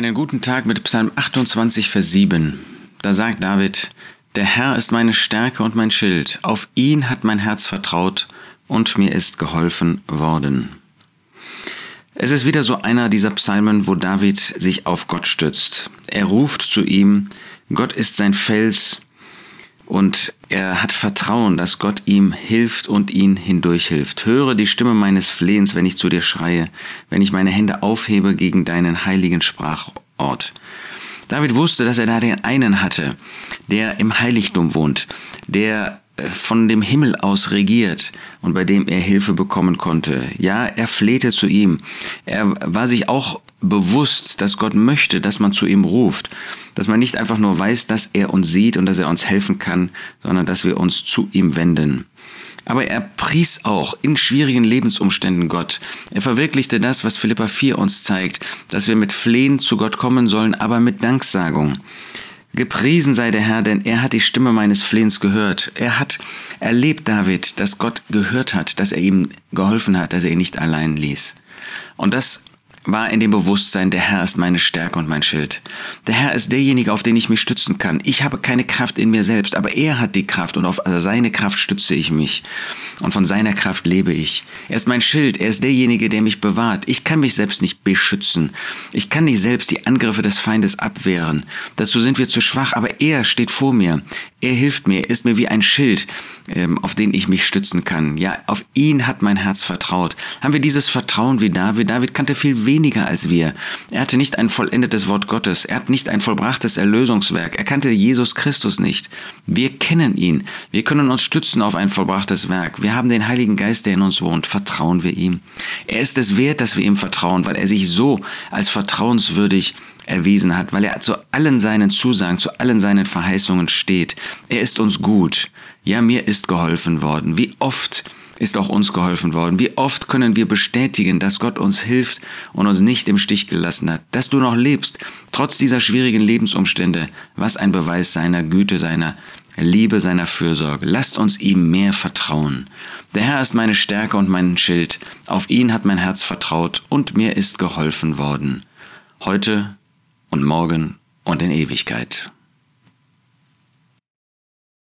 Einen guten Tag mit Psalm 28, Vers 7. Da sagt David, Der Herr ist meine Stärke und mein Schild, auf ihn hat mein Herz vertraut und mir ist geholfen worden. Es ist wieder so einer dieser Psalmen, wo David sich auf Gott stützt. Er ruft zu ihm, Gott ist sein Fels, und er hat Vertrauen, dass Gott ihm hilft und ihn hindurchhilft. Höre die Stimme meines Flehens, wenn ich zu dir schreie, wenn ich meine Hände aufhebe gegen deinen heiligen Sprachort. David wusste, dass er da den einen hatte, der im Heiligtum wohnt, der von dem Himmel aus regiert und bei dem er Hilfe bekommen konnte. Ja, er flehte zu ihm. Er war sich auch bewusst, dass Gott möchte, dass man zu ihm ruft, dass man nicht einfach nur weiß, dass er uns sieht und dass er uns helfen kann, sondern dass wir uns zu ihm wenden. Aber er pries auch in schwierigen Lebensumständen Gott. Er verwirklichte das, was Philippa 4 uns zeigt, dass wir mit Flehen zu Gott kommen sollen, aber mit Danksagung. Gepriesen sei der Herr, denn er hat die Stimme meines Flehens gehört. Er hat erlebt, David, dass Gott gehört hat, dass er ihm geholfen hat, dass er ihn nicht allein ließ. Und das war in dem Bewusstsein, der Herr ist meine Stärke und mein Schild. Der Herr ist derjenige, auf den ich mich stützen kann. Ich habe keine Kraft in mir selbst, aber er hat die Kraft und auf seine Kraft stütze ich mich. Und von seiner Kraft lebe ich. Er ist mein Schild, er ist derjenige, der mich bewahrt. Ich kann mich selbst nicht beschützen. Ich kann nicht selbst die Angriffe des Feindes abwehren. Dazu sind wir zu schwach, aber er steht vor mir. Er hilft mir, er ist mir wie ein Schild, ähm, auf den ich mich stützen kann. Ja, auf ihn hat mein Herz vertraut. Haben wir dieses Vertrauen wie David? David kannte viel weniger als wir. Er hatte nicht ein vollendetes Wort Gottes. Er hat nicht ein vollbrachtes Erlösungswerk. Er kannte Jesus Christus nicht. Wir kennen ihn. Wir können uns stützen auf ein vollbrachtes Werk. Wir haben den Heiligen Geist, der in uns wohnt. Vertrauen wir ihm. Er ist es wert, dass wir ihm vertrauen, weil er sich so als vertrauenswürdig erwiesen hat, weil er zu allen seinen Zusagen, zu allen seinen Verheißungen steht. Er ist uns gut. Ja, mir ist geholfen worden. Wie oft ist auch uns geholfen worden. Wie oft können wir bestätigen, dass Gott uns hilft und uns nicht im Stich gelassen hat, dass du noch lebst, trotz dieser schwierigen Lebensumstände. Was ein Beweis seiner Güte, seiner Liebe, seiner Fürsorge. Lasst uns ihm mehr vertrauen. Der Herr ist meine Stärke und mein Schild. Auf ihn hat mein Herz vertraut und mir ist geholfen worden. Heute und morgen und in Ewigkeit.